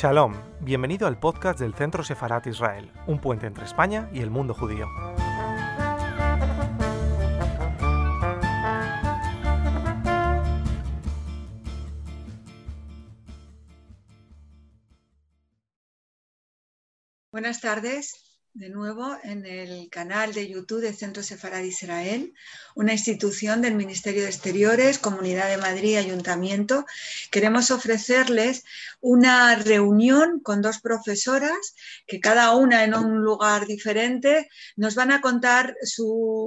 Shalom, bienvenido al podcast del Centro Sefarat Israel, un puente entre España y el mundo judío. Buenas tardes de nuevo en el canal de YouTube del Centro Sefarad Israel, una institución del Ministerio de Exteriores, Comunidad de Madrid, Ayuntamiento. Queremos ofrecerles una reunión con dos profesoras que cada una en un lugar diferente nos van a contar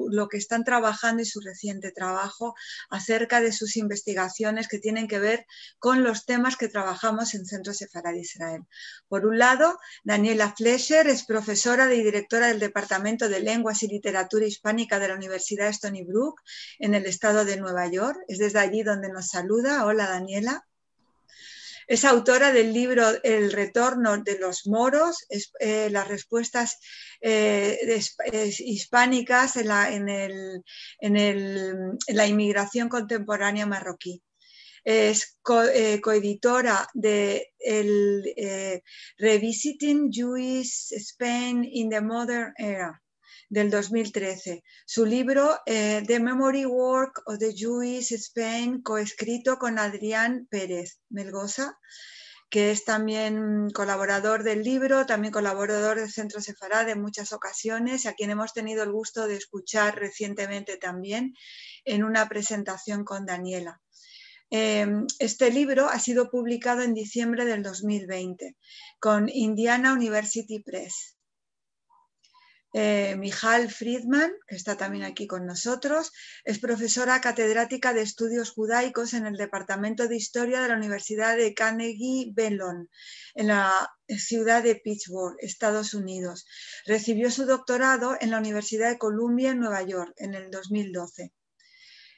lo que están trabajando y su reciente trabajo acerca de sus investigaciones que tienen que ver con los temas que trabajamos en Centro Sefarad Israel. Por un lado, Daniela Flescher es profesora de directora del Departamento de Lenguas y Literatura Hispánica de la Universidad Stony Brook en el estado de Nueva York. Es desde allí donde nos saluda. Hola, Daniela. Es autora del libro El retorno de los moros, eh, las respuestas hispánicas en la inmigración contemporánea marroquí es eh, coeditora de el eh, Revisiting Jewish Spain in the Modern Era del 2013. Su libro eh, The Memory Work of the Jewish Spain, coescrito con Adrián Pérez Melgoza, que es también colaborador del libro, también colaborador del Centro Sefarad en muchas ocasiones, a quien hemos tenido el gusto de escuchar recientemente también en una presentación con Daniela. Em, este libro ha sido publicado en diciembre del 2020 con Indiana University Press. Eh, Friedman, que está también aquí con nosotros, es profesora catedrática de estudios judaicos en el Departamento de Historia de la Universidad de Carnegie Mellon, en la ciudad de Pittsburgh, Estados Unidos. Recibió su doctorado en la Universidad de Columbia en Nueva York en el 2012.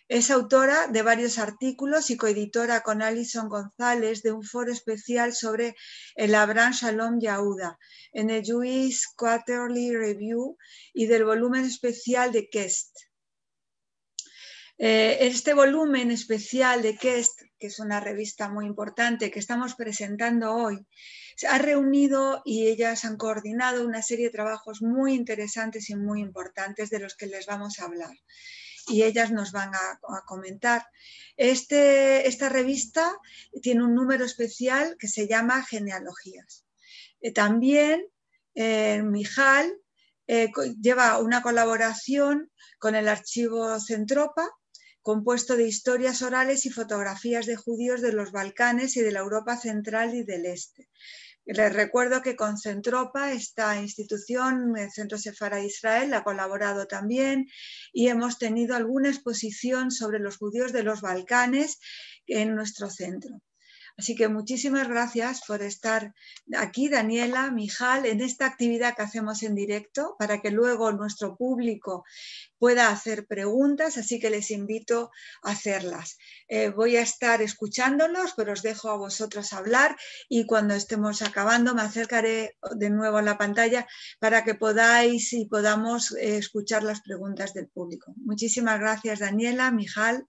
Es autora de varios artículos y coeditora con Alison González de un foro especial sobre el Abraham Shalom Yahuda en el Jewish Quarterly Review y del volumen especial de Kest. Eh, este volumen especial de Kest, que es una revista muy importante que estamos presentando hoy, ha reunido y ellas han coordinado una serie de trabajos muy interesantes y muy importantes de los que les vamos a hablar y ellas nos van a, comentar. Este, esta revista tiene un número especial que se llama Genealogías. Eh, también eh, Mijal eh, lleva una colaboración con el archivo Centropa, compuesto de historias orales y fotografías de judíos de los Balcanes y de la Europa central y del Este. Les recuerdo que con Centropa, esta institución, el Centro Sefara Israel, ha colaborado también y hemos tenido alguna exposición sobre los judíos de los Balcanes en nuestro centro. Así que muchísimas gracias por estar aquí, Daniela, Mijal, en esta actividad que hacemos en directo para que luego nuestro público pueda hacer preguntas, así que les invito a hacerlas. Eh, voy a estar escuchándolos, pero os dejo a vosotros hablar y cuando estemos acabando me acercaré de nuevo a la pantalla para que podáis y podamos eh, escuchar las preguntas del público. Muchísimas gracias, Daniela, Mijal.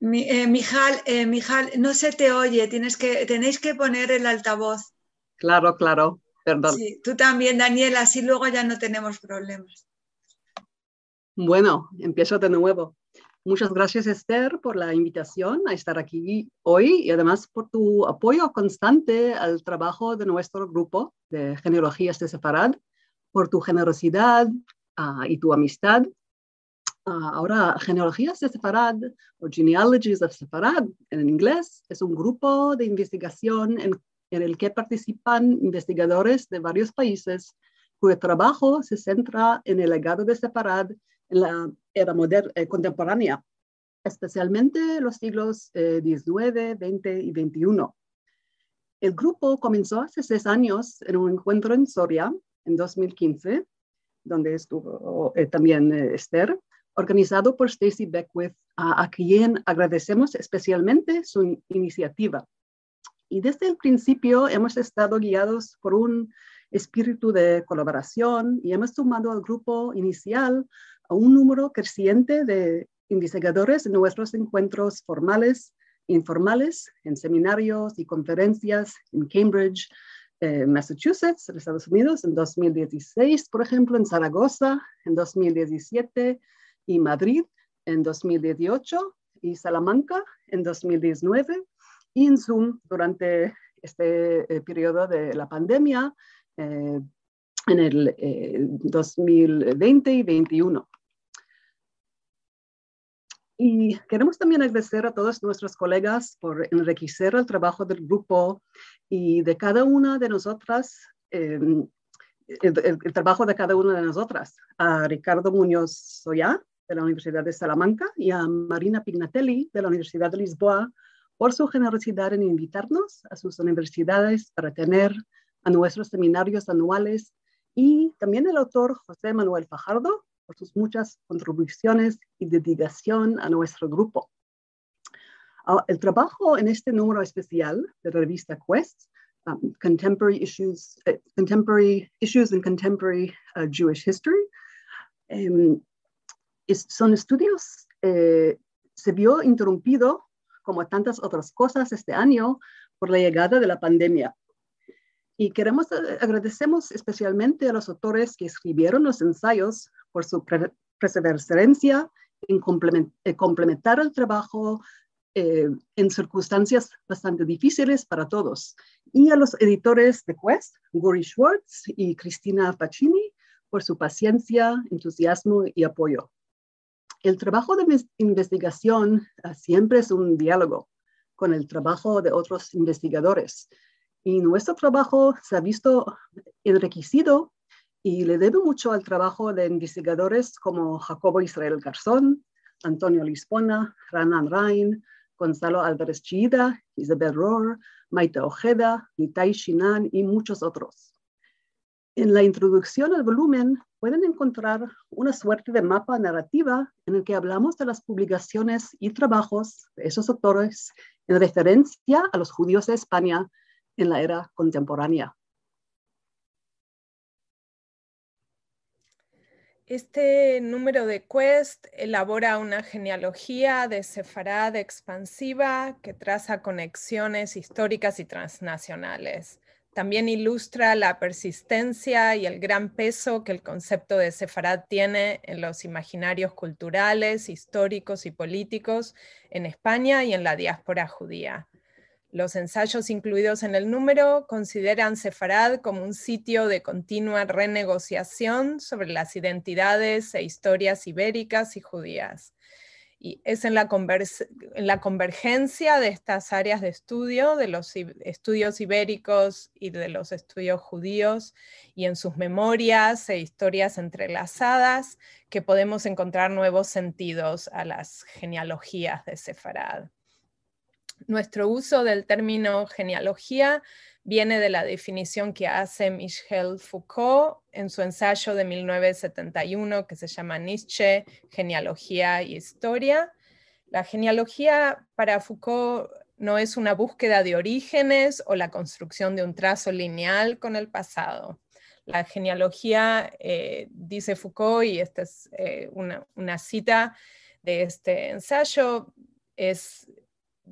Eh, Mijal, eh, Mijal, no se te oye, tienes que, tenéis que poner el altavoz. Claro, claro, perdón. Sí, tú también, Daniela, así luego ya no tenemos problemas. Bueno, empiezo de nuevo. Muchas gracias, Esther, por la invitación a estar aquí hoy y además por tu apoyo constante al trabajo de nuestro grupo de genealogías de Sefarad, por tu generosidad ah, y tu amistad Ah, ahora, Genealogías de Sefarad o Genealogies of Sefarad en inglés es un grupo de investigación en, el que participan investigadores de varios países cuyo trabajo se centra en el legado de Sefarad en la era moderna, eh, contemporánea, especialmente los siglos eh, XX y XXI. El grupo comenzó hace seis años en un encuentro en Soria en 2015, donde estuvo eh, también Esther, organizado por Stacy Beckwith, a, quien agradecemos especialmente su iniciativa. Y desde el principio hemos estado guiados por un espíritu de colaboración y hemos sumado al grupo inicial a un número creciente de investigadores en nuestros encuentros formales e informales, en seminarios y conferencias en Cambridge, eh, Massachusetts, Estados Unidos, en 2016, por ejemplo, en Zaragoza, en 2017, y Madrid, en 2018, y Salamanca, en 2019, y en Zoom durante este eh, periodo de la pandemia eh, en el 2020 y 2021. Y queremos también agradecer a todos nuestros colegas por enriquecer el trabajo del grupo y de cada una de nosotras, em, el, trabajo de cada una de nosotras, a Ricardo Muñoz Soya de la Universidad de Salamanca y a Marina Pignatelli de la Universidad de Lisboa por su generosidad en invitarnos a sus universidades para tener a nuestros seminarios anuales y también el autor José Manuel Fajardo por sus muchas contribuciones y dedicación a nuestro grupo. Ah, el trabajo en este número especial de la revista Quest, um, Contemporary, Issues, uh, Contemporary Issues in Contemporary uh, Jewish History, um, son estudios, eh, se vio interrumpido, como tantas otras cosas este año, por la llegada de la pandemia. Y queremos, eh, agradecemos especialmente a los autores que escribieron los ensayos por su perseverancia en eh, complementar el trabajo eh, en circunstancias bastante difíciles para todos. Y a los editores de Quest, Guri Schwartz y Cristina Facchini, por su paciencia, entusiasmo y apoyo. El trabajo de investigación ah, siempre es un diálogo con el trabajo de otros investigadores. Y nuestro trabajo se ha visto enriquecido y le debe mucho al trabajo de investigadores como Jacobo Israel Garzón, Antonio Lispona, Ranan Rain, Gonzalo Álvarez Chida, Isabel Rohr, Maite Ojeda, Nitai Shinan y muchos otros. En la introducción al volumen pueden encontrar una suerte de mapa narrativa en el que hablamos de las publicaciones y trabajos de esos autores en referencia a los judíos de España en la era contemporánea. Este número de Quest elabora una genealogía de Sefarad expansiva que traza conexiones históricas y transnacionales. También ilustra la persistencia y el gran peso que el concepto de Sefarad tiene en los imaginarios culturales, históricos y políticos en España y en la diáspora judía. Los ensayos incluidos en el número consideran Sefarad como un sitio de continua renegociación sobre las identidades e historias ibéricas y judías. Y es en la, en la convergencia de estas áreas de estudio, de los estudios ibéricos y de los estudios judíos, y en sus memorias e historias entrelazadas, que podemos encontrar nuevos sentidos a las genealogías de Sefarad. Nuestro uso del término genealogía viene de la definición que hace Michel Foucault en su ensayo de 1971 que se llama Nietzsche, Genealogía y Historia. La genealogía para Foucault no es una búsqueda de orígenes o la construcción de un trazo lineal con el pasado. La genealogía, eh, dice Foucault, y esta es eh, una, una, cita de este ensayo, es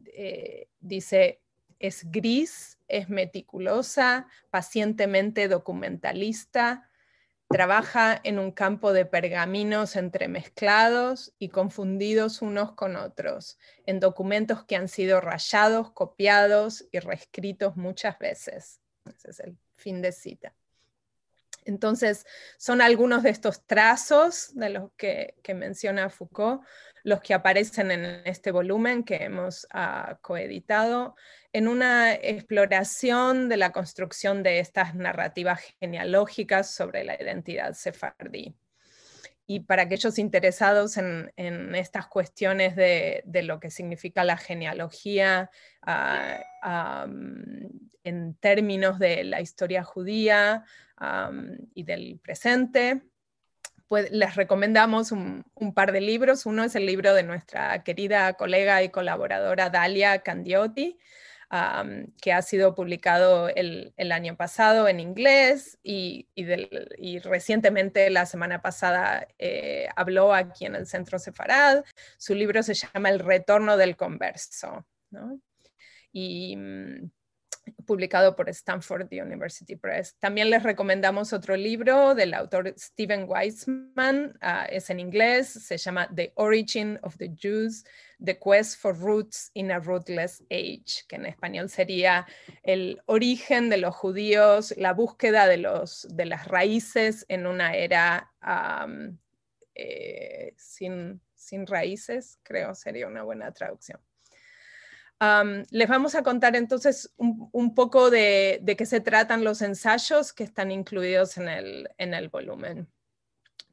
eh, dice, es gris, es meticulosa, pacientemente documentalista, trabaja en un campo de pergaminos entremezclados y confundidos unos con otros, en documentos que han sido rayados, copiados y reescritos muchas veces. Ese es el fin de cita. Entonces, son algunos de estos trazos de los que, menciona Foucault, los que aparecen en este volumen que hemos ah, coeditado, en una exploración de la construcción de estas narrativas genealógicas sobre la identidad sefardí. Y para aquellos interesados en, estas cuestiones de, lo que significa la genealogía ah, en términos de la historia judía, y del presente. Pues les recomendamos un, par de libros. Uno es el libro de nuestra querida colega y colaboradora Dalia Candiotti, que ha sido publicado el, año pasado en inglés y, recientemente la semana pasada eh, habló aquí en el Centro Sefarad. Su libro se llama El Retorno del Converso. Y mm, publicado por Stanford University Press. También les recomendamos otro libro del autor Steven Weissman, ah, es en inglés, se llama The Origin of the Jews, The Quest for Roots in a Rootless Age, que en español sería el origen de los judíos, la búsqueda de, los, de las raíces en una era eh, sin, sin raíces, creo sería una buena traducción les vamos a contar entonces un, poco de, qué se tratan los ensayos que están incluidos en el, volumen.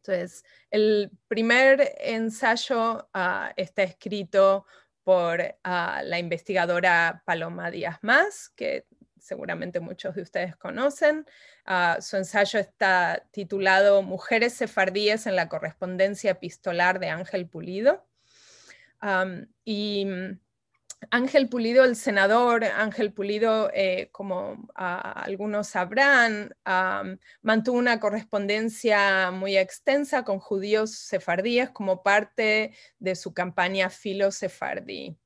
Entonces, el primer ensayo ah, está escrito por ah, la investigadora Paloma Díaz Más, que seguramente muchos de ustedes conocen. Ah, su ensayo está titulado Mujeres sefardíes en la correspondencia epistolar de Ángel Pulido. y Ángel Pulido, el senador Ángel Pulido, eh, como algunos sabrán, mantuvo una correspondencia muy extensa con judíos sefardíes como parte de su campaña filo-sefardí,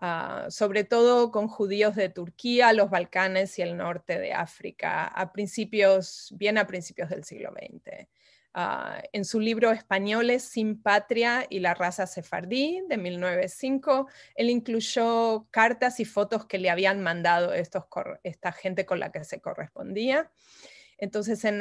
ah, sobre todo con judíos de Turquía, los Balcanes y el norte de África, a principios, bien a principios del siglo XX. Ah, en su libro Españoles sin patria y la raza sefardí de 1905, él incluyó cartas y fotos que le habían mandado estos, esta gente con la que se correspondía. Entonces, en,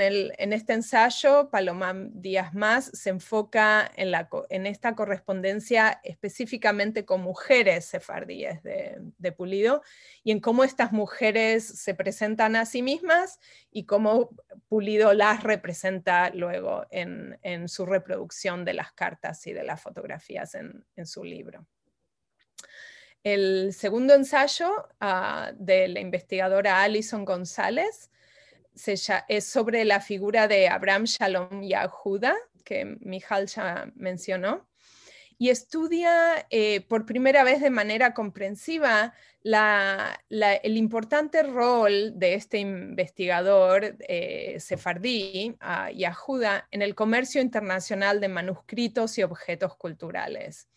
este ensayo, Paloma Díaz Más se enfoca en, esta correspondencia específicamente con mujeres sefardíes de, Pulido y en cómo estas mujeres se presentan a sí mismas y cómo Pulido las representa luego en, su reproducción de las cartas y de las fotografías en, su libro. El segundo ensayo ah, de la investigadora Alison González es sobre la figura de Abraham Shalom Yahuda, que Mijal ya mencionó, y estudia eh, por primera vez de manera comprensiva el importante rol de este investigador eh, sefardí, Yahuda, en el comercio internacional de manuscritos y objetos culturales.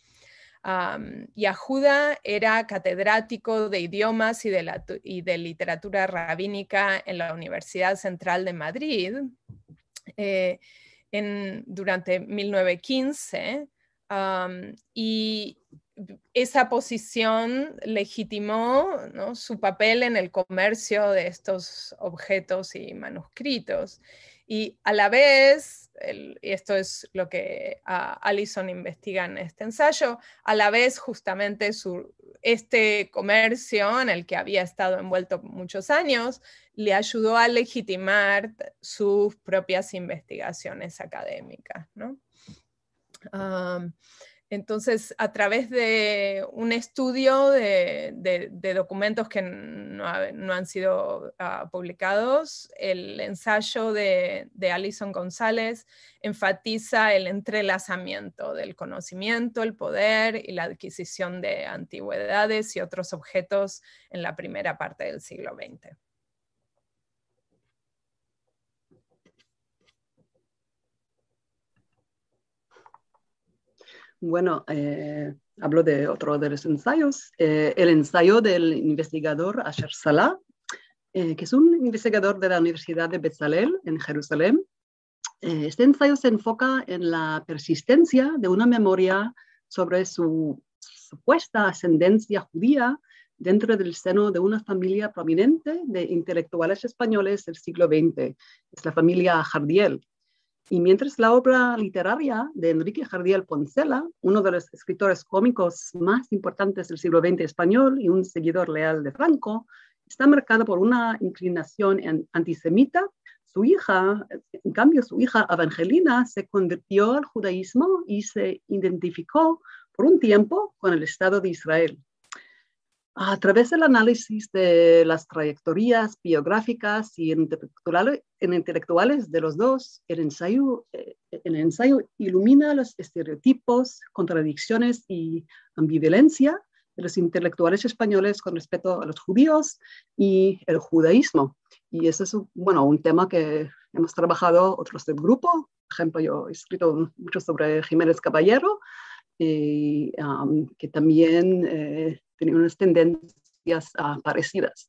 Yahuda era catedrático de idiomas y de, literatura rabínica en la Universidad Central de Madrid eh, durante 1915 y esa posición legitimó su papel en el comercio de estos objetos y manuscritos. Y a la vez, y esto es lo que Allison investiga en este ensayo, a la vez justamente este comercio en el que había estado envuelto muchos años le ayudó a legitimar sus propias investigaciones académicas. ¿no? Entonces, a través de un estudio de, documentos que no, han sido ah, publicados, el ensayo de, de, Alison González enfatiza el entrelazamiento del conocimiento, el poder y la adquisición de antigüedades y otros objetos en la primera parte del siglo XX. Bueno, eh, hablo de otro de los ensayos, eh, el ensayo del investigador Asher Salah, eh, que es un investigador de la Universidad de Bezalel en Jerusalén. este ensayo se enfoca en la persistencia de una memoria sobre su supuesta ascendencia judía dentro del seno de una familia prominente de intelectuales españoles del siglo XX, es la familia Jardiel. Y mientras la obra literaria de Enrique Jardiel Poncela, uno de los escritores cómicos más importantes del siglo XX español y un seguidor leal de Franco, está marcada por una inclinación antisemita, su hija, en cambio su hija Evangelina, se convirtió al judaísmo y se identificó por un tiempo con el Estado de Israel. A través del análisis de las trayectorias biográficas y intelectuales de los dos, el ensayo, eh, el ensayo ilumina los estereotipos, contradicciones y ambivalencia de los intelectuales españoles con respecto a los judíos y el judaísmo. Y ese es, bueno, un tema que hemos trabajado otros del grupo. Por ejemplo, yo he escrito mucho sobre Jiménez Caballero, y, que también eh, tenía unas tendencias ah, parecidas.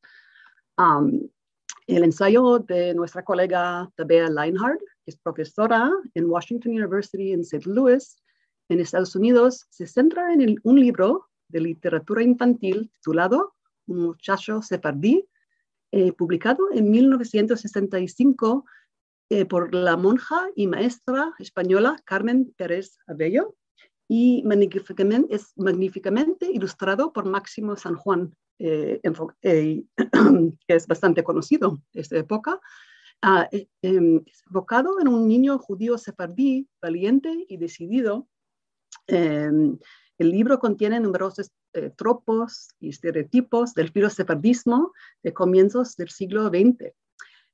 el ensayo de nuestra colega Tabea Leinhardt, que es profesora en Washington University en St. Louis, en Estados Unidos, se centra en un libro de literatura infantil titulado Un muchacho sefardí, eh, publicado en 1965 eh, por la monja y maestra española Carmen Pérez Abello y magníficamente, es magníficamente ilustrado por Máximo San Juan, eh, que es bastante conocido de esta época. Ah, em, es enfocado en un niño judío sefardí, valiente y decidido, em, el libro contiene numerosos eh, tropos y estereotipos del filosefardismo de comienzos del siglo XX.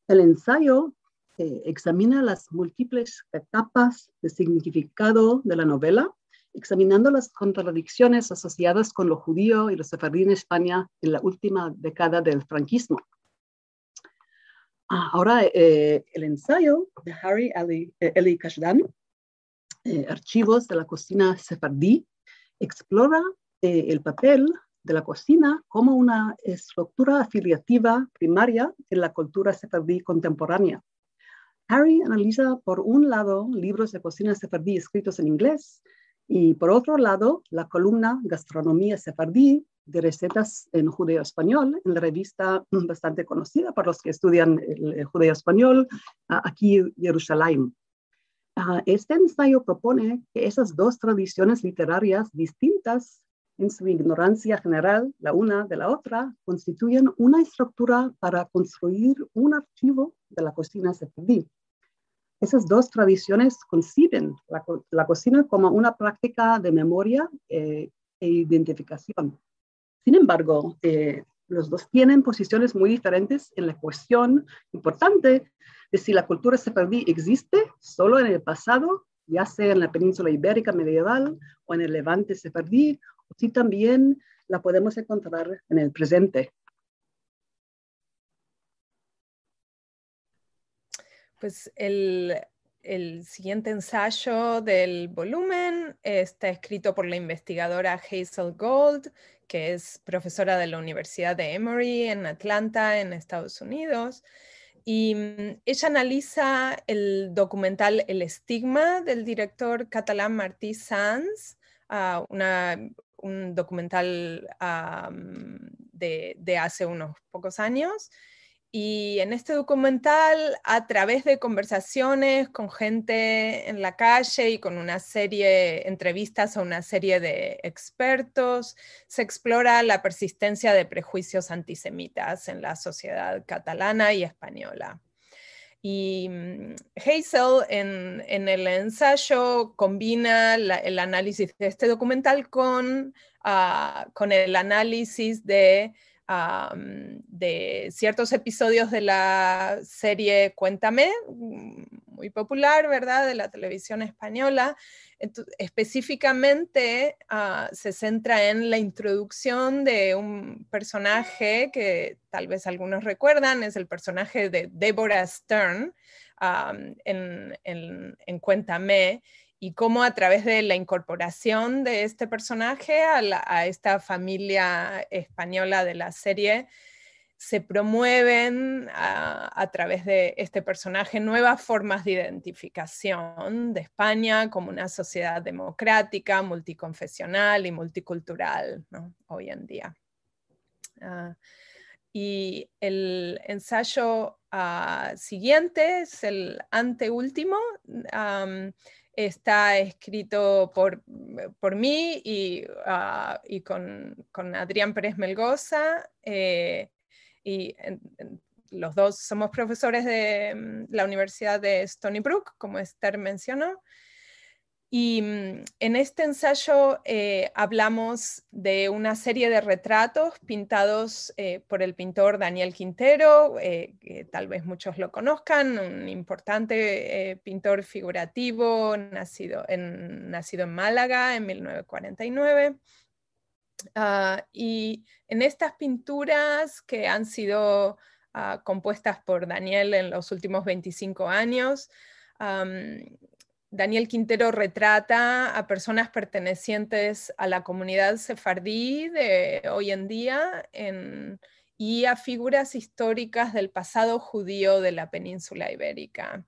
El ensayo eh, examina las múltiples etapas de significado de la novela, examinando las contradicciones asociadas con lo judío y lo sefardí en España en la última década del franquismo. Ah, ahora, eh, el ensayo de Harry Eli, Eli Kashdan, Archivos de la cocina sefardí, explora eh, el papel de la cocina como una estructura afiliativa primaria en la cultura sefardí contemporánea. Harry analiza por un lado libros de cocina sefardí escritos en inglés y por otro lado la columna Gastronomía sefardí de recetas en judeo español en la revista bastante conocida para los que estudian el judeo español aquí en Jerusalén. Ah, este ensayo propone que esas dos tradiciones literarias distintas en su ignorancia general, la una de la otra, constituyen una estructura para construir un archivo de la cocina sefardí. Esas dos tradiciones conciben la, cocina como una práctica de memoria eh, e identificación. Sin embargo, eh, los dos tienen posiciones muy diferentes en la cuestión importante de si la cultura sefardí existe solo en el pasado, ya sea en la península ibérica medieval o en el levante sefardí, o si también la podemos encontrar en el presente. Pues el, siguiente ensayo del volumen está escrito por la investigadora Hazel Gold, que es profesora de la Universidad de Emory en Atlanta, en Estados Unidos. Y mm, ella analiza el documental El estigma del director catalán Martí Sanz, ah, un documental de, de, hace unos pocos años. Y en este documental, a través de conversaciones con gente en la calle y con una serie, de entrevistas a una serie de expertos, se explora la persistencia de prejuicios antisemitas en la sociedad catalana y española. Y mm, Hazel en, el ensayo combina el análisis de este documental con, ah, con el análisis de de ciertos episodios de la serie Cuéntame, mm, muy popular, ¿verdad?, de la televisión española. específicamente ah, se centra en la introducción de un personaje que tal vez algunos recuerdan, es el personaje de Deborah Stern en, en Cuéntame y cómo a través de la incorporación de este personaje a, esta familia española de la serie, se promueven a, través de este personaje nuevas formas de identificación de España como una sociedad democrática, multiconfesional y multicultural hoy en día. Ah, y el ensayo ah, siguiente es el anteúltimo está escrito por, por mí y, ah, y con, con, Adrián Pérez Melgoza. Eh, y los dos somos profesores de mm, la Universidad de Stony Brook, como Esther mencionó. Y mm, en este ensayo eh, hablamos de una serie de retratos pintados eh, por el pintor Daniel Quintero, eh, que tal vez muchos lo conozcan, un importante pintor figurativo nacido en, nacido en Málaga en 1949. Ah, y en estas pinturas que han sido ah, compuestas por Daniel en los últimos 25 años, Daniel Quintero retrata a personas pertenecientes a la comunidad sefardí de hoy en día y a figuras históricas del pasado judío de la península ibérica.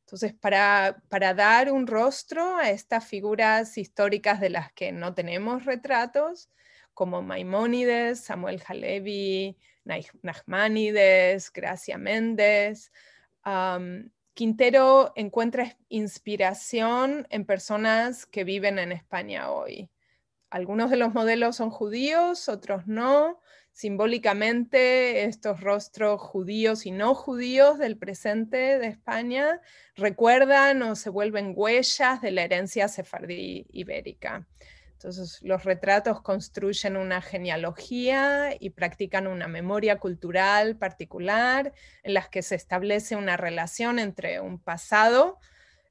Entonces, para, para, dar un rostro a estas figuras históricas de las que no tenemos retratos, como Maimónides, Samuel Halevi, Nachmanides, Gracia Méndez. Quintero encuentra inspiración en personas que viven en España hoy. Algunos de los modelos son judíos, otros no. Simbólicamente, estos rostros judíos y no judíos del presente de España recuerdan o se vuelven huellas de la herencia sefardí ibérica. Entonces, los retratos construyen una genealogía y practican una memoria cultural particular en las que se establece una relación entre un pasado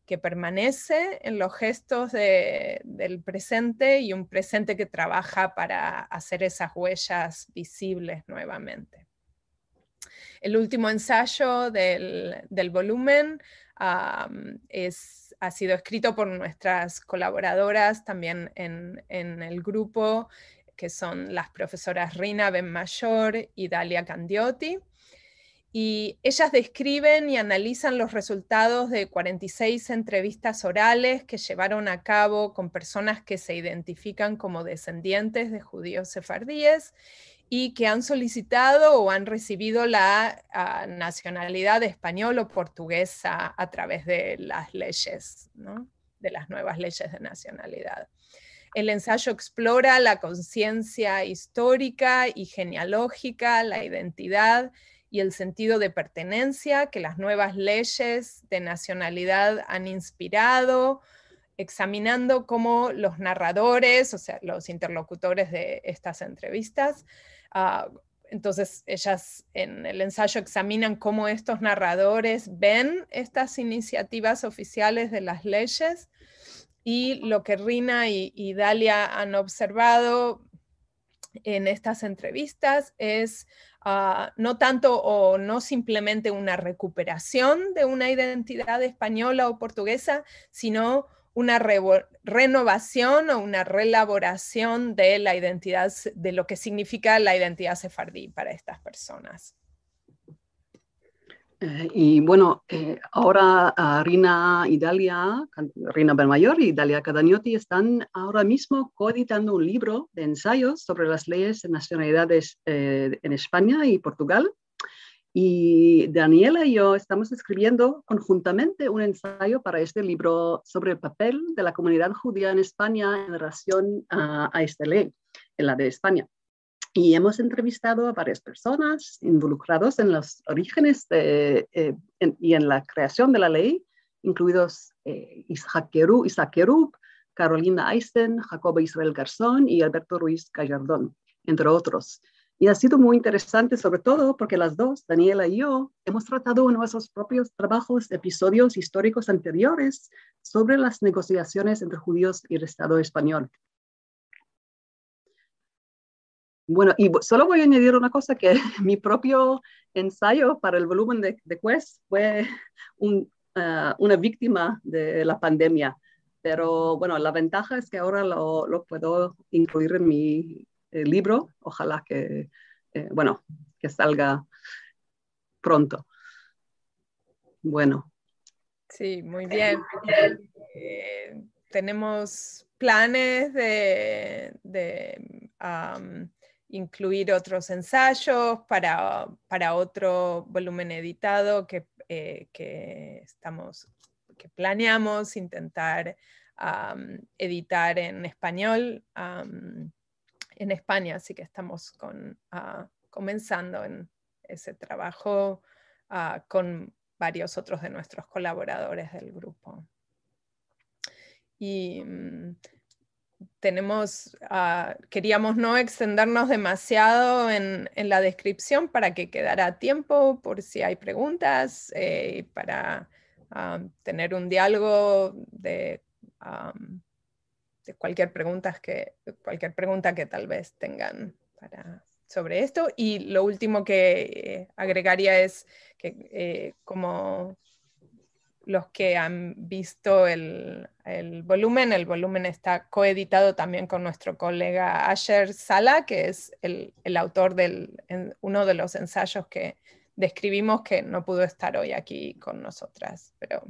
que permanece en los gestos del presente y un presente que trabaja para hacer esas huellas visibles nuevamente. El último ensayo del, volumen es ha sido escrito por nuestras colaboradoras también en, el grupo, que son las profesoras Rina Benmayor y Dalia Candiotti. Y ellas describen y analizan los resultados de 46 entrevistas orales que llevaron a cabo con personas que se identifican como descendientes de judíos sefardíes y que han solicitado o han recibido la ah, nacionalidad española o portuguesa a través de las leyes, de las nuevas leyes de nacionalidad. El ensayo explora la conciencia histórica y genealógica, la identidad y el sentido de pertenencia que las nuevas leyes de nacionalidad han inspirado, examinando cómo los narradores, o sea, los interlocutores de estas entrevistas, Ah, entonces, ellas en el ensayo examinan cómo estos narradores ven estas iniciativas oficiales de las leyes y lo que Rina y, Dalia han observado en estas entrevistas es ah, no tanto o no simplemente una recuperación de una identidad española o portuguesa, sino una renovación o una relaboración de la identidad, de lo que significa la identidad sefardí para estas personas. Eh, y bueno, eh, ahora uh, Rina y Dalia, Rina Belmayor y Dalia Cadagnotti están ahora mismo coeditando un libro de ensayos sobre las leyes de nacionalidades eh, en España y Portugal y Daniela y yo estamos escribiendo conjuntamente un ensayo para este libro sobre el papel de la comunidad judía en España en relación a, esta ley, en la de España. Y hemos entrevistado a varias personas involucradas en los orígenes eh, y en la creación de la ley, incluidos eh, Isaac Kerub, Carolina Eisten, Jacobo Israel Garzón y Alberto Ruiz Gallardón, entre otros. Y ha sido muy interesante, sobre todo porque las dos, Daniela y yo, hemos tratado en nuestros propios trabajos episodios históricos anteriores sobre las negociaciones entre judíos y el Estado español. Bueno, y solo voy a añadir una cosa, que mi propio ensayo para el volumen de, de Quest fue ah, una víctima de la pandemia. Pero bueno, la ventaja es que ahora lo, lo puedo incluir en mi libro. Ojalá que, eh, bueno, que salga pronto. Bueno. Sí, muy bien. Eh, tenemos planes de, incluir otros ensayos para, para, otro volumen editado que, eh, que, estamos, que planeamos intentar editar en español en España, así que estamos ah, comenzando en ese trabajo ah, con varios otros de nuestros colaboradores del grupo. Y mm, tenemos, ah, queríamos no extendernos demasiado en, la descripción para que quedara tiempo por si hay preguntas, eh, para tener un diálogo de cualquier, pregunta que, cualquier pregunta que tal vez tengan sobre esto. Y lo último que eh, agregaría es que eh, como los que han visto el, volumen, el volumen está coeditado también con nuestro colega Asher Sala, que es el, autor de uno de los ensayos que describimos que no pudo estar hoy aquí con nosotras. Pero...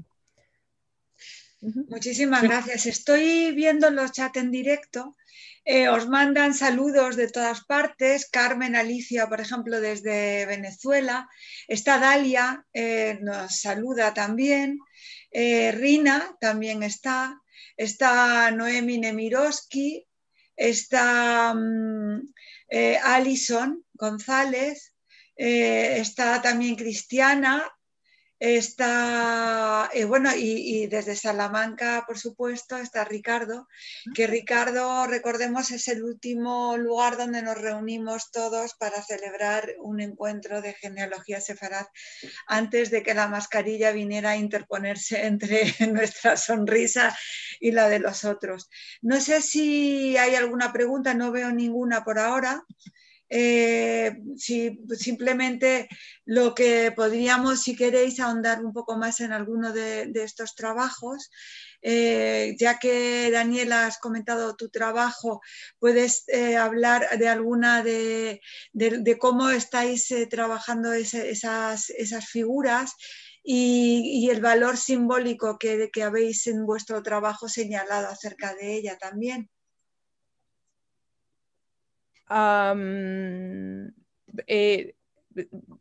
Muchísimas gracias. Estoy viendo los chats en directo. Eh, os mandan saludos de todas partes. Carmen Alicia, por ejemplo, desde Venezuela. Está Dalia, eh, nos saluda también. Eh, Rina también está, está Noemi Nemiroski, está mm, Alison González, está también Cristiana, Está, eh, bueno, y, desde Salamanca, por supuesto, está Ricardo, que Ricardo, recordemos, es el último lugar donde nos reunimos todos para celebrar un encuentro de genealogía sefarad antes de que la mascarilla viniera a interponerse entre nuestra sonrisa y la de los otros. No sé si hay alguna pregunta, no veo ninguna por ahora. Eh, si simplemente lo que podríamos, si queréis, ahondar un poco más en alguno de, estos trabajos. Eh, ya que Daniela has comentado tu trabajo, puedes eh, hablar de alguna de, cómo estáis trabajando esas, esas, figuras y, el valor simbólico que, que habéis en vuestro trabajo señalado acerca de ella también. Eh,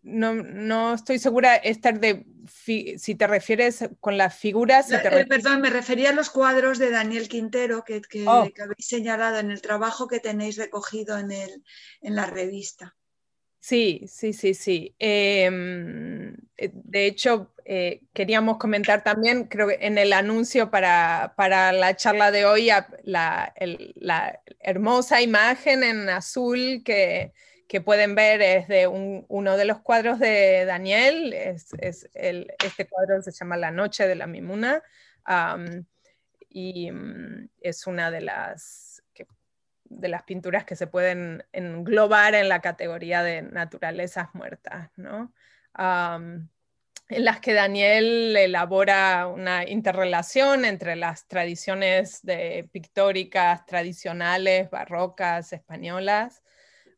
no, estoy segura, Esther, de si te refieres con las figuras. Eh, perdón, me refería a los cuadros de Daniel Quintero que, oh. habéis señalado en el trabajo que tenéis recogido en, el, en la revista. Sí, sí, sí, sí. Em, eh, de hecho, eh, queríamos comentar también, creo que en el anuncio para, la charla de hoy, la, hermosa imagen en azul que, pueden ver es de uno de los cuadros de Daniel. Es, este cuadro se llama La Noche de la Mimuna y mm, es una de las de las pinturas que se pueden englobar en la categoría de naturalezas muertas, ¿no? en las que Daniel elabora una interrelación entre las tradiciones de, pictóricas tradicionales, barrocas, españolas,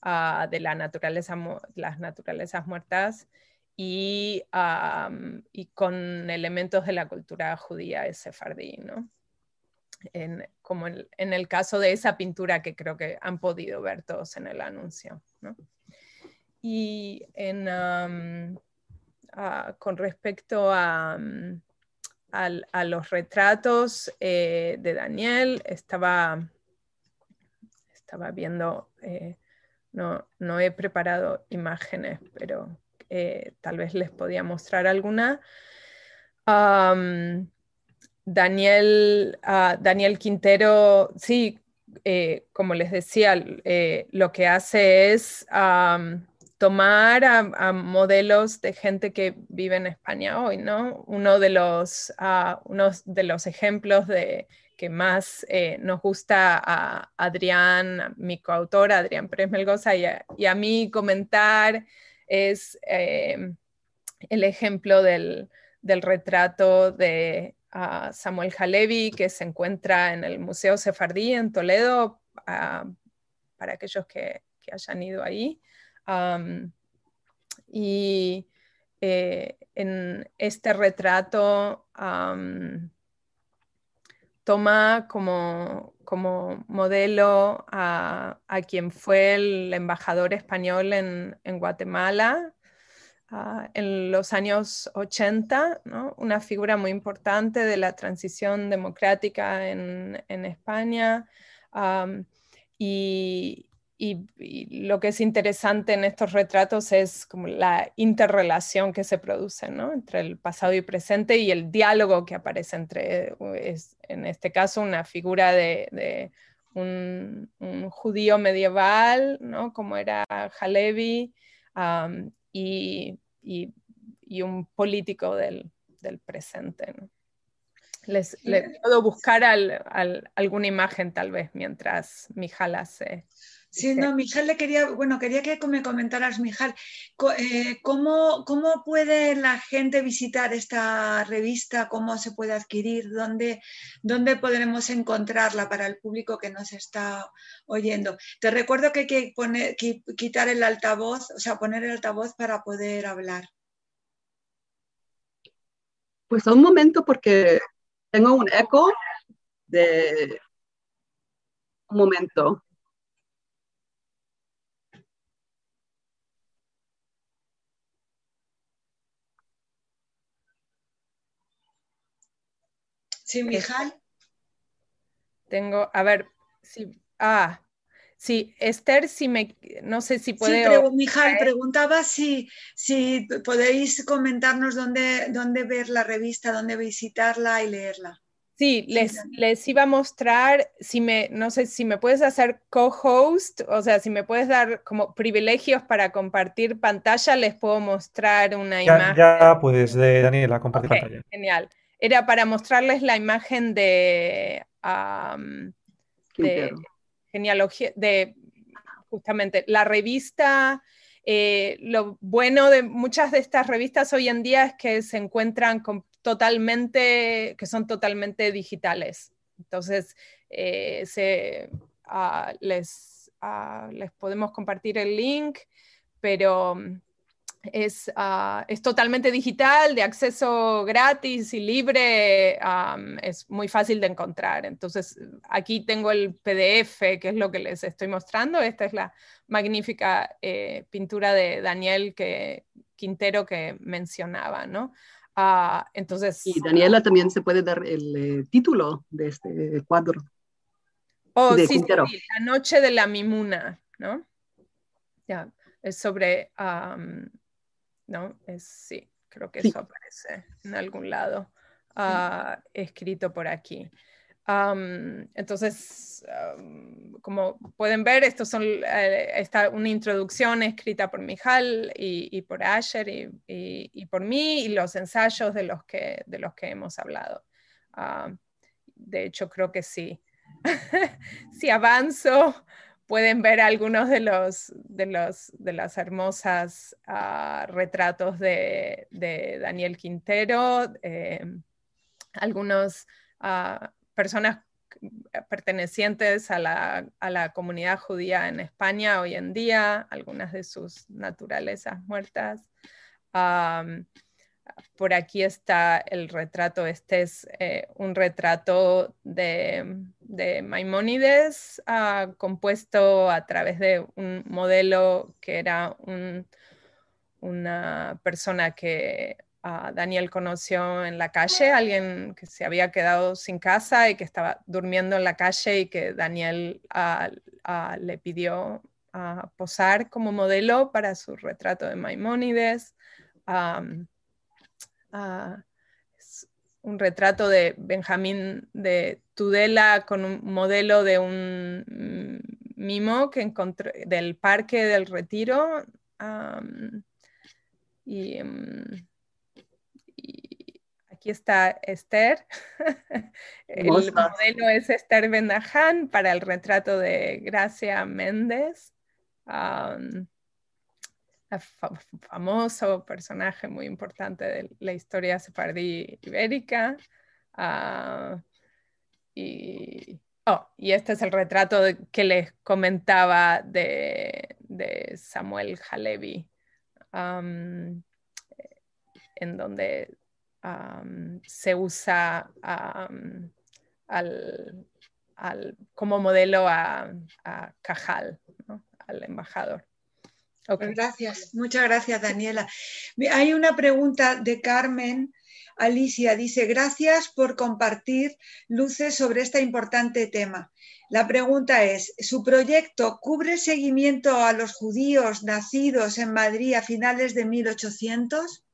ah, de la naturaleza, las naturalezas muertas y, y, con elementos de la cultura judía sefardí. ¿no? Como en, el caso de esa pintura que creo que han podido ver todos en el anuncio. Y con respecto a, los retratos eh, de Daniel, estaba, estaba viendo, eh, no, no, he preparado imágenes, pero eh, tal vez les podía mostrar alguna. Daniel, ah, Daniel Quintero, sí, eh, como les decía, eh, lo que hace es tomar a, modelos de gente que vive en España hoy, ¿no? Uno de los, ah, de los ejemplos de, que más eh, nos gusta a Adrián, mi coautor, Adrián Pérez Melgoza, y a, mí comentar es el ejemplo del retrato de a Samuel Halevi, que se encuentra en el Museo Sefardí en Toledo, para aquellos que, hayan ido ahí. y eh, en este retrato toma como, como modelo a, quien fue el embajador español en Guatemala, Ah, en los años 80, una figura muy importante de la transición democrática en, España. y, lo que es interesante en estos retratos es como la interrelación que se produce entre el pasado y presente y el diálogo que aparece entre, en este caso, una figura de, un, judío medieval, como era Halevi, y, un político del, presente. Les, puedo buscar alguna imagen tal vez mientras Mijal hace. Sí, no, Mijal le quería, bueno, quería que me comentaras, Mijal, eh, ¿cómo, ¿cómo, puede la gente visitar esta revista? ¿Cómo se puede adquirir? ¿Dónde, ¿Dónde podremos encontrarla para el público que nos está oyendo? Te recuerdo que hay que poner, quitar el altavoz, o sea, poner el altavoz para poder hablar. Pues un momento porque tengo un eco de un momento. Sí, Mijal. Tengo, a ver, sí, ah, sí, Esther, si me, no sé si puede... Sí, Mijal, preguntaba si, si podéis comentarnos dónde, dónde ver la revista, dónde visitarla y leerla. Sí, les, les iba a mostrar, si me, no sé si me puedes hacer co-host, o sea, si me puedes dar como privilegios para compartir pantalla, les puedo mostrar una imagen. Ya puedes, de Daniela, compartir pantalla. Genial era para mostrarles la imagen de, genealogía, de justamente la revista. Eh, lo bueno de muchas de estas revistas hoy en día es que se encuentran totalmente, que son totalmente digitales. Entonces, eh, ah, les, ah, les podemos compartir el link, pero Ah, es, totalmente digital, de acceso gratis y libre, es muy fácil de encontrar. Entonces, aquí tengo el PDF, que es lo que les estoy mostrando. Esta es la magnífica eh, pintura de Daniel que, Quintero que mencionaba, ¿no? Ah, entonces... Y Daniela también se puede dar el eh, título de este cuadro. Oh, sí, sí, La noche de la mimuna, ¿no? Ya, es sobre ¿no? Es, sí, creo que eso aparece en algún lado, ah, escrito por aquí. entonces, como pueden ver, esto son eh, una introducción escrita por Mijal y, por Asher y, por mí y los ensayos de los que, de los que hemos hablado. de hecho, creo que sí. si avanzo, pueden ver algunos de los, de los de las hermosas ah, retratos de, Daniel Quintero, eh, algunas ah, personas pertenecientes a la, comunidad judía en España hoy en día, algunas de sus naturalezas muertas. Por aquí está el retrato, este es eh, un retrato de de Maimónides, uh, compuesto a través de un modelo que era una persona que uh, Daniel conoció en la calle, alguien que se había quedado sin casa y que estaba durmiendo en la calle y que Daniel uh, le pidió posar como modelo para su retrato de Maimónides. Un retrato de Benjamín de Tudela con un modelo de un mimo que encontré del Parque del Retiro. y, aquí está Esther. el modelo es Esther Bendajan para el retrato de Gracia Méndez famoso personaje muy importante de la historia sefardí ibérica. Ah, y, oh, y, este es el retrato que les comentaba de, Samuel Halevi, en donde se usa como modelo a, Cajal, al embajador. Gracias, muchas gracias Daniela. Hay una pregunta de Carmen. Alicia dice, gracias por compartir luces sobre este importante tema. La pregunta es, ¿su proyecto cubre seguimiento a los judíos nacidos en Madrid a finales de 1800?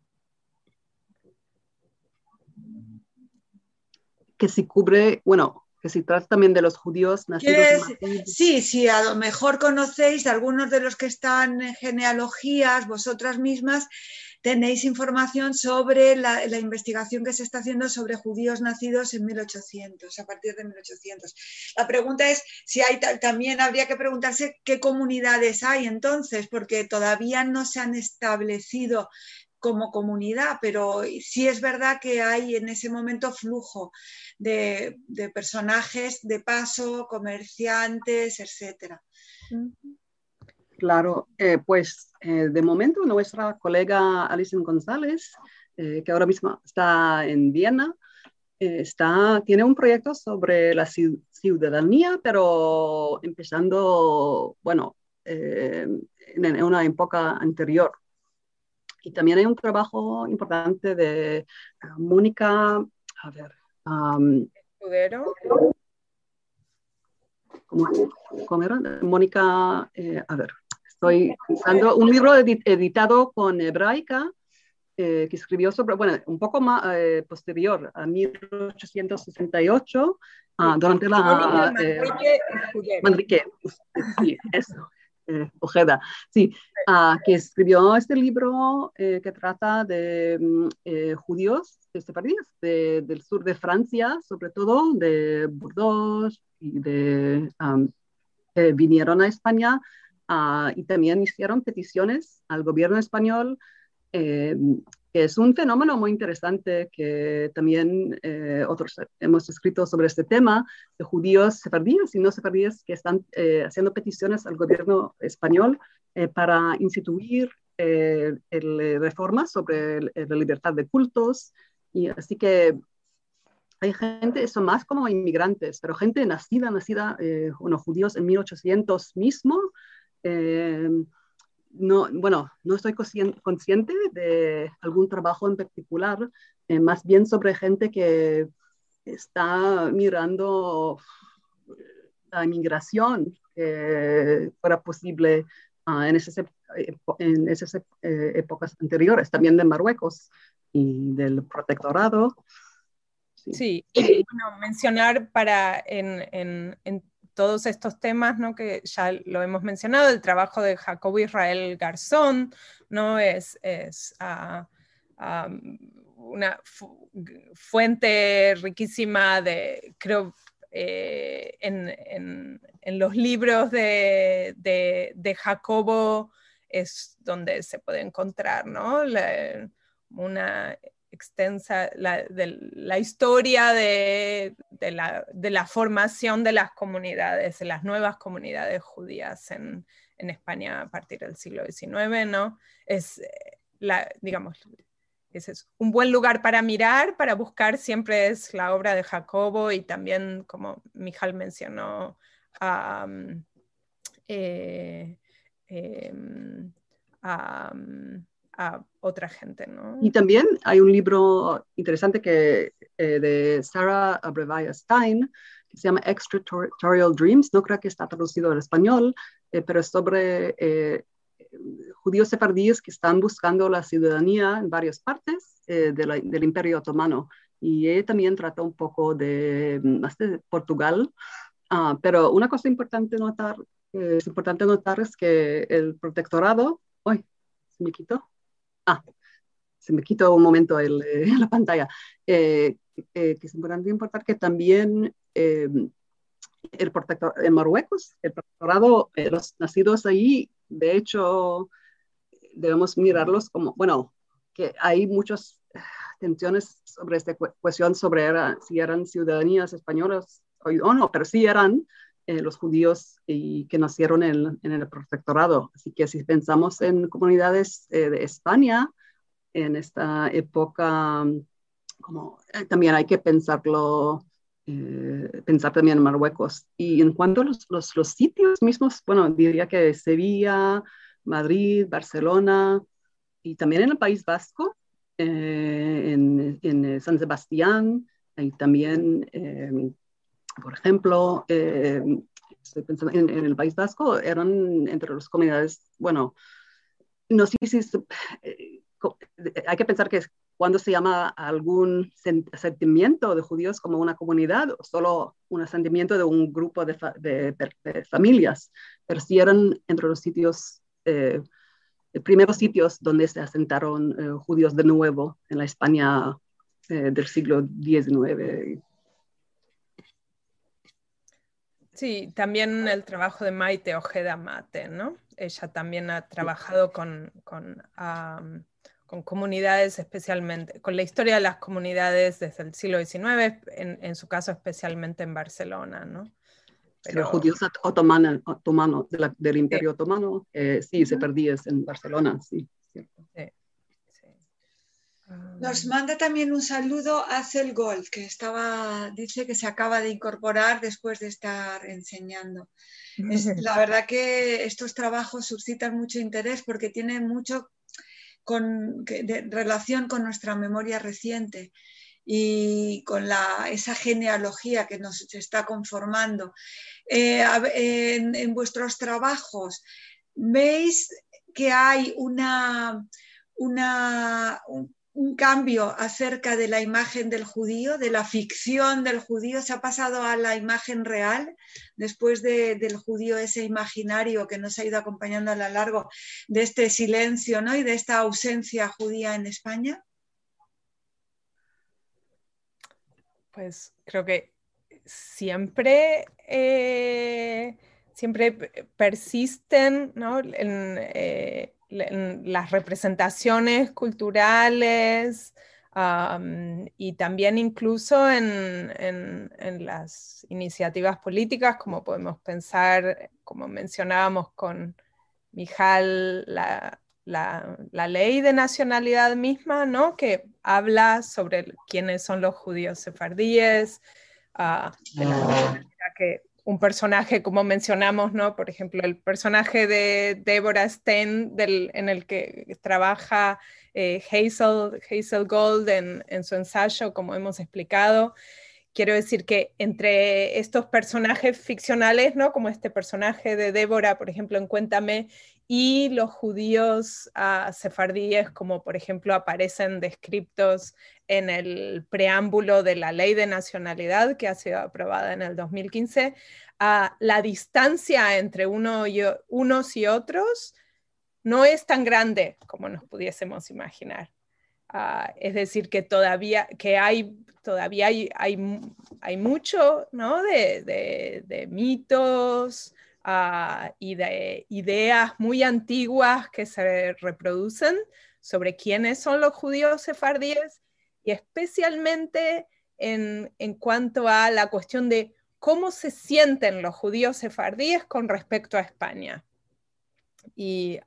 Que si cubre, bueno, que si trata también de los judíos nacidos en Sí, sí, a lo mejor conocéis algunos de los que están en genealogías, vosotras mismas, tenéis información sobre la, investigación que se está haciendo sobre judíos nacidos en 1800, a partir de 1800. La pregunta es si hay, también habría que preguntarse qué comunidades hay entonces, porque todavía no se han establecido como comunidad, pero sí es verdad que hay en ese momento flujo de, personajes de paso, comerciantes, etc. Claro, eh, pues eh, de momento nuestra colega Alison González, eh, que ahora mismo está en Viena, está, tiene un proyecto sobre la ciudadanía, pero empezando, bueno, en, una época anterior. Y también hay un trabajo importante de Mónica, a ver, um, ¿Cómo, era? Mónica, a ver, Estoy usando un libro editado con hebraica eh, que escribió sobre, bueno, un poco más eh, posterior, a 1868, ah, durante la... Eh, Manrique, sí, eso. Ojeda, sí, ah, que escribió este libro que trata de mm, judíos sefardíes de, del sur de Francia, sobre todo de Bordeaux, y de, vinieron a España Ah, y también hicieron peticiones al gobierno español, eh, que es un fenómeno muy interesante que también eh, otros hemos escrito sobre este tema, de judíos sefardíes y no sefardíes que están eh, haciendo peticiones al gobierno español para instituir reformas sobre la libertad de cultos. Y así que hay gente, son más como inmigrantes, pero gente nacida, nacida, unos judíos en 1800 mismo, eh, no, bueno, no estoy consciente de algún trabajo en particular, eh, más bien sobre gente que está mirando la inmigración que fuera posible ah, en esas, en esas épocas anteriores, también de Marruecos y del protectorado. Sí, y bueno, mencionar para en todos estos temas, ¿no? que ya lo hemos mencionado, el trabajo de Jacobo Israel Garzón, ¿no? es, es ah, ah, una fuente riquísima de, creo, eh, en, en, los libros de, de, Jacobo es donde se puede encontrar ¿no? una extensa la, de la historia de, de, la, de, la, formación de las comunidades, de las nuevas comunidades judías en, en España a partir del siglo XIX, ¿no? Es, eh, digamos, ese es un buen lugar para mirar, para buscar, siempre es la obra de Jacobo y también, como Mijal mencionó, eh, em, a otra gente. ¿no? Y también hay un libro interesante que, eh, de Sarah Abrevaya Stein que se llama Extraterritorial Dreams, no creo que está traducido al español, eh, pero es sobre eh, judíos sefardíes que están buscando la ciudadanía en varias partes del Imperio Otomano. Y ella también trata un poco de, más de Portugal, ah, pero una cosa importante notar, es importante notar es que el protectorado, uy, se me quitó, Ah, se me quitó un momento eh, la pantalla. Eh, eh, que es importante importar que también el protector, en Marruecos, el protectorado, los nacidos ahí, de hecho, debemos mirarlos como, bueno, que hay muchas tensiones sobre esta cuestión sobre si eran ciudadanías españolas o no, pero sí eran los judíos y que nacieron en, en, el protectorado. Así que si pensamos en comunidades de España, en esta época, como eh, también hay que pensarlo, eh, pensar también en Marruecos. Y en cuanto a los, los, los, sitios mismos, bueno, diría que Sevilla, Madrid, Barcelona y también en el País Vasco, eh, en, en, San Sebastián y también por ejemplo, eh, estoy pensando en, el País Vasco, eran entre las comunidades, bueno, no sé si eh, hay que pensar que cuando se llama algún sentimiento de judíos como una comunidad, o solo un sentimiento de un grupo de, familias, pero si eran entre los sitios eh, primeros sitios donde se asentaron eh, judíos de nuevo en la España eh, del siglo XIX. Sí, también el trabajo de Maite Ojeda Mate, ¿no? Ella también ha trabajado con, con, con, comunidades, especialmente, con la historia de las comunidades desde el siglo XIX, en, en su caso especialmente en Barcelona, ¿no? Los judíos otomanos, del Imperio Otomano, eh, sí, se perdían en Barcelona, sí. Nos manda también un saludo a Cel Gold, que estaba, dice que se acaba de incorporar después de estar enseñando. la verdad que estos trabajos suscitan mucho interés porque tienen mucho con, de, relación con nuestra memoria reciente y con la, esa genealogía que nos está conformando. Eh, en, vuestros trabajos, ¿veis que hay una, una, un, cambio acerca de la imagen del judío, de la ficción del judío? ¿Se ha pasado a la imagen real después del judío, ese imaginario que nos ha ido acompañando a lo largo de este silencio ¿no? y de esta ausencia judía en España? Pues creo que siempre, eh, siempre persisten eh, en, las representaciones culturales y también incluso en, las iniciativas políticas, como podemos pensar, como mencionábamos con Mijal, la, la, ley de nacionalidad misma, ¿no? que habla sobre quiénes son los judíos sefardíes, uh, de la ah. que un personaje, como mencionamos, ¿no? por ejemplo, el personaje de Deborah Stein, del, en el que trabaja eh, Hazel, Hazel Gold en, en su ensayo, como hemos explicado, quiero decir que entre estos personajes ficcionales, ¿no? Como este personaje de Débora, por ejemplo, en Cuéntame, y los judíos uh, sefardíes, como por ejemplo aparecen descritos en el preámbulo de la ley de nacionalidad que ha sido aprobada en el 2015, uh, la distancia entre unos y otros no es tan grande como nos pudiésemos imaginar. Uh, es decir, que todavía, que hay, todavía hay, hay, hay mucho ¿no? de, de mitos, Ah, y de ideas muy antiguas que se reproducen sobre quiénes son los judíos sefardíes y especialmente en, cuanto a la cuestión de cómo se sienten los judíos sefardíes con respecto a España. Y,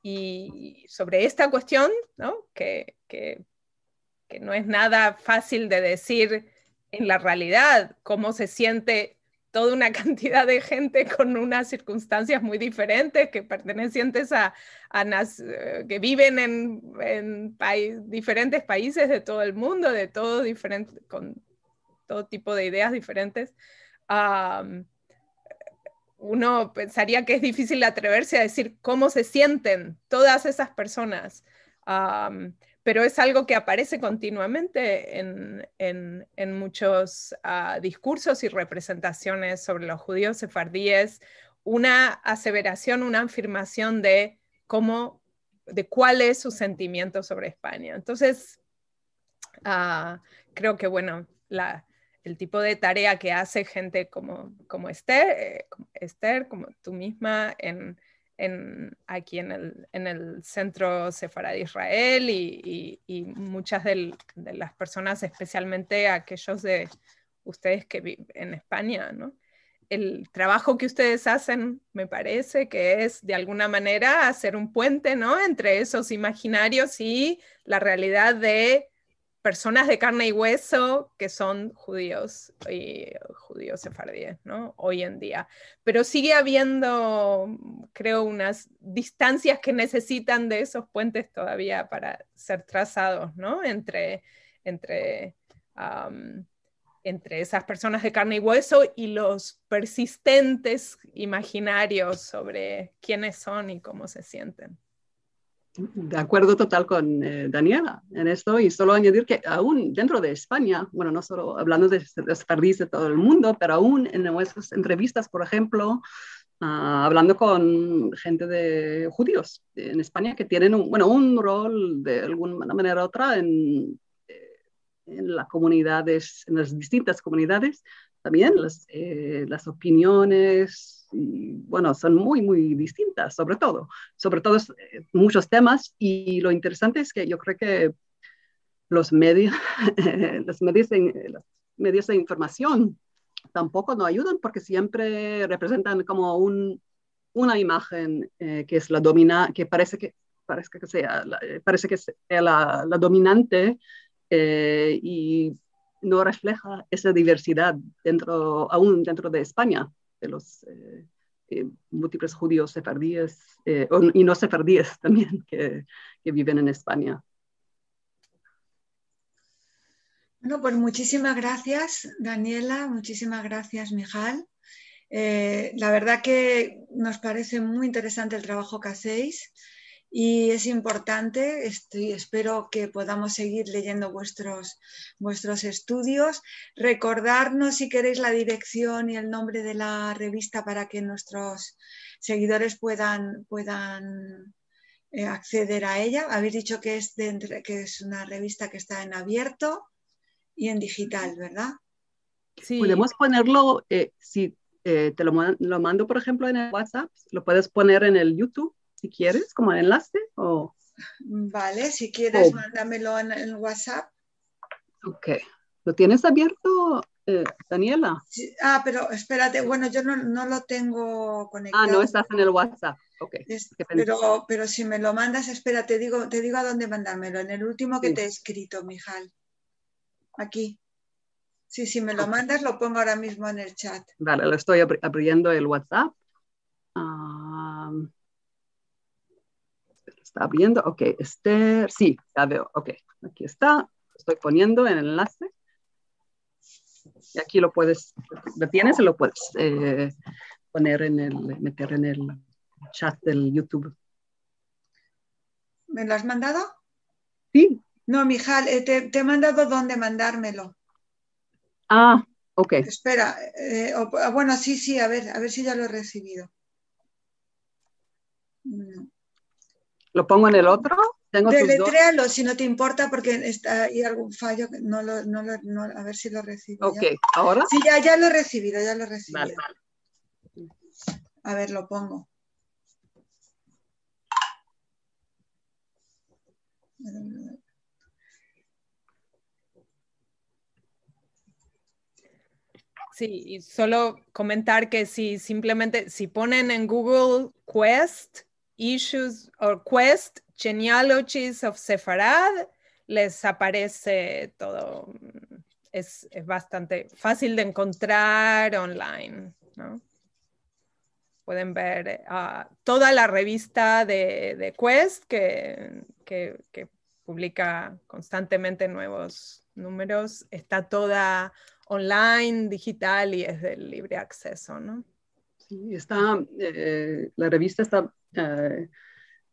y sobre esta cuestión, ¿no? Que, que, que no es nada fácil de decir en la realidad, cómo se siente toda una cantidad de gente con unas circunstancias muy diferentes, que pertenecientes a, eh, que viven en, diferentes países de todo el mundo, de todo diferente, con todo tipo de ideas diferentes. uno pensaría que es difícil atreverse a decir cómo se sienten todas esas personas pero es algo que aparece continuamente en, muchos ah, discursos y representaciones sobre los judíos sefardíes, una aseveración, una afirmación de cómo, de cuál es su sentimiento sobre España. Entonces, ah, creo que, bueno, el tipo de tarea que hace gente como, como Esther, eh, Esther, como tú misma, en aquí en el, centro Sefara de Israel y, muchas de las personas, especialmente aquellos de ustedes que viven en España, ¿no? El trabajo que ustedes hacen me parece que es de alguna manera hacer un puente, ¿no? Entre esos imaginarios y la realidad de personas de carne y hueso que son judíos y judíos sefardíes, ¿no? Hoy en día. Pero sigue habiendo, creo, unas distancias que necesitan de esos puentes todavía para ser trazados, ¿no? Entre, entre, entre esas personas de carne y hueso y los persistentes imaginarios sobre quiénes son y cómo se sienten. De acuerdo total con eh, Daniela en esto y solo añadir que aún dentro de España, bueno, no solo hablando de los de todo el mundo, pero aún en nuestras entrevistas, por ejemplo, ah, hablando con gente de judíos en España que tienen un, bueno, un rol de alguna manera u otra en, eh, en las comunidades, en las distintas comunidades, también las, eh, las opiniones, bueno, son muy, muy distintas, sobre todo, sobre todo eh, muchos temas, y lo interesante es que yo creo que los medios, los medios, los medios de información tampoco no ayudan porque siempre representan como un, una imagen eh, que es la domina, que parece que, parece que sea, la, parece que sea la dominante y no refleja esa diversidad dentro, aún dentro de España, de los eh, eh, múltiples judíos sefardíes eh, y no sefardíes también que, que, viven en España. Bueno, pues muchísimas gracias, Daniela, muchísimas gracias, Mijal. la verdad que nos parece muy interesante el trabajo que hacéis y es importante, estoy, espero que podamos seguir leyendo vuestros, vuestros estudios. Recordarnos si queréis la dirección y el nombre de la revista para que nuestros seguidores puedan, puedan eh, acceder a ella. Habéis dicho que es, de, que es una revista que está en abierto y en digital, ¿verdad? Sí. Podemos ponerlo, eh, si eh, te lo, lo mando, por ejemplo, en el WhatsApp, lo puedes poner en el YouTube si quieres, como enlace o... Vale, si quieres, oh. mándamelo en, el WhatsApp. Ok. ¿Lo tienes abierto, eh, Daniela? Ah, pero espérate, bueno, yo no, no, lo tengo conectado. Ah, no estás en el WhatsApp. Ok. pero, pero si me lo mandas, espera, te digo, te digo a dónde mandármelo. En el último que te he escrito, Mijal. Aquí. Sí, si me lo mandas, lo pongo ahora mismo en el chat. Vale, lo estoy abriendo el WhatsApp. Um, está abriendo. Ok, Esther, sí, ya veo. Ok, aquí está. Estoy poniendo el enlace. Y aquí lo puedes, lo tienes y lo puedes eh, poner en el, meter en el chat del YouTube. ¿Me lo has mandado? Sí. No, Mijal, eh, te, te, he mandado dónde mandármelo. Ah, ok. Espera, eh, o, bueno, sí, sí, a ver, a ver si ya lo he recibido. No. ¿Lo pongo en el otro? Tengo Deletréalo si no te importa porque está hay algún fallo. No lo, no lo, no, a ver si lo recibo. Ok, ¿ahora? Sí, ya, ya lo he recibido, ya lo he recibido. Vale, vale. A ver, lo pongo. Sí, y solo comentar que si simplemente, si ponen en Google Quest, Issues or Quest Genealogies of Sefarad, les aparece todo. Es, es bastante fácil de encontrar online. ¿no? Pueden ver uh, toda la revista de, de Quest que, que, que, publica constantemente nuevos números. Está toda online, digital y es de libre acceso. ¿no? Está, eh, la revista está eh,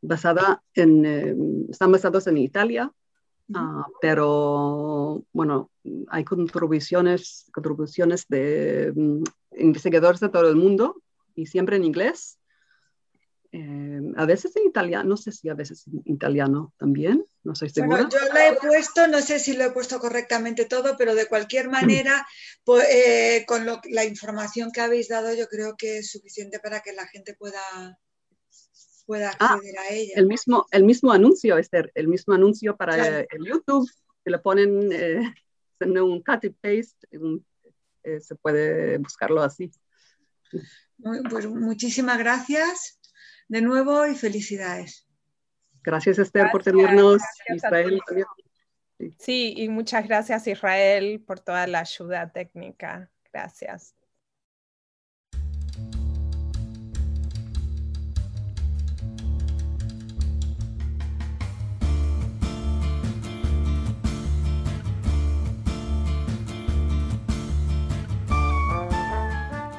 basada en, eh, están basados en Italia, uh, pero bueno, hay contribuciones, contribuciones de um, investigadores de todo el mundo y siempre en inglés. Eh, a veces en italiano, no sé si a veces en italiano también, no soy segura. Bueno, yo lo he puesto, no sé si lo he puesto correctamente todo, pero de cualquier manera, pues, eh, con lo, la información que habéis dado, yo creo que es suficiente para que la gente pueda, pueda ah, acceder a ella. El mismo, el mismo anuncio, Esther, el mismo anuncio para claro. el YouTube, que le ponen eh, en un cut and paste, un, eh, se puede buscarlo así. Pues muchísimas gracias de nuevo y felicidades. Gracias, Esther, gracias, por tenernos. Israel Sí, y muchas gracias, Israel, por toda la ayuda técnica. Gracias.